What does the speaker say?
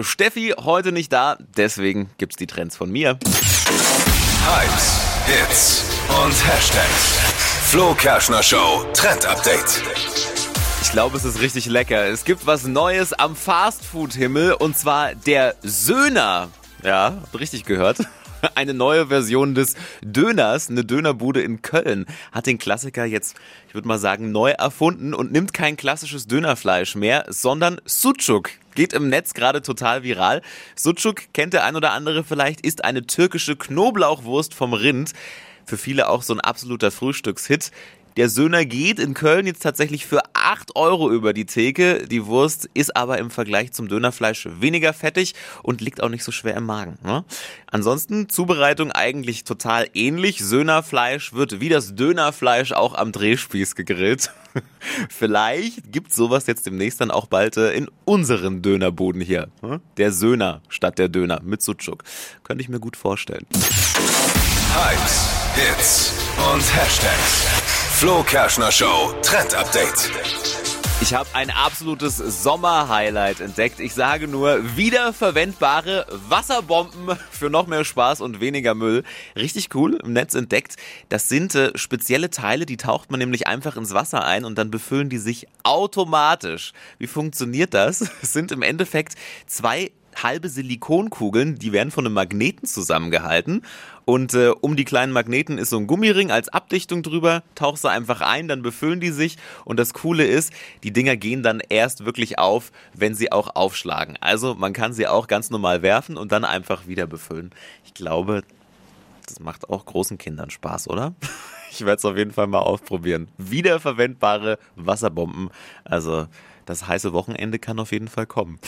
Steffi heute nicht da, deswegen gibt's die Trends von mir. Hypes, Hits und Hashtags. Flo Kerschner Show Trend Update. Ich glaube, es ist richtig lecker. Es gibt was Neues am Fastfood-Himmel und zwar der Söhner. Ja, habt richtig gehört. Eine neue Version des Döners, eine Dönerbude in Köln, hat den Klassiker jetzt, ich würde mal sagen, neu erfunden und nimmt kein klassisches Dönerfleisch mehr, sondern Sucuk. Geht im Netz gerade total viral. Sucuk kennt der ein oder andere vielleicht, ist eine türkische Knoblauchwurst vom Rind. Für viele auch so ein absoluter Frühstückshit. Der Söhner geht in Köln jetzt tatsächlich für 8 Euro über die Theke. Die Wurst ist aber im Vergleich zum Dönerfleisch weniger fettig und liegt auch nicht so schwer im Magen. Ne? Ansonsten Zubereitung eigentlich total ähnlich. Söhnerfleisch wird wie das Dönerfleisch auch am Drehspieß gegrillt. Vielleicht gibt's sowas jetzt demnächst dann auch bald äh, in unseren Dönerboden hier. Ne? Der Söhner statt der Döner mit Sucuk. Könnte ich mir gut vorstellen. Hypes, Hits und Hashtags. Flo Kerschner Show Trend Update. Ich habe ein absolutes Sommerhighlight entdeckt. Ich sage nur wiederverwendbare Wasserbomben für noch mehr Spaß und weniger Müll. Richtig cool im Netz entdeckt. Das sind äh, spezielle Teile, die taucht man nämlich einfach ins Wasser ein und dann befüllen die sich automatisch. Wie funktioniert das? Es sind im Endeffekt zwei halbe Silikonkugeln, die werden von einem Magneten zusammengehalten. Und äh, um die kleinen Magneten ist so ein Gummiring als Abdichtung drüber, tauchst du einfach ein, dann befüllen die sich. Und das Coole ist, die Dinger gehen dann erst wirklich auf, wenn sie auch aufschlagen. Also man kann sie auch ganz normal werfen und dann einfach wieder befüllen. Ich glaube, das macht auch großen Kindern Spaß, oder? Ich werde es auf jeden Fall mal ausprobieren. Wiederverwendbare Wasserbomben. Also das heiße Wochenende kann auf jeden Fall kommen.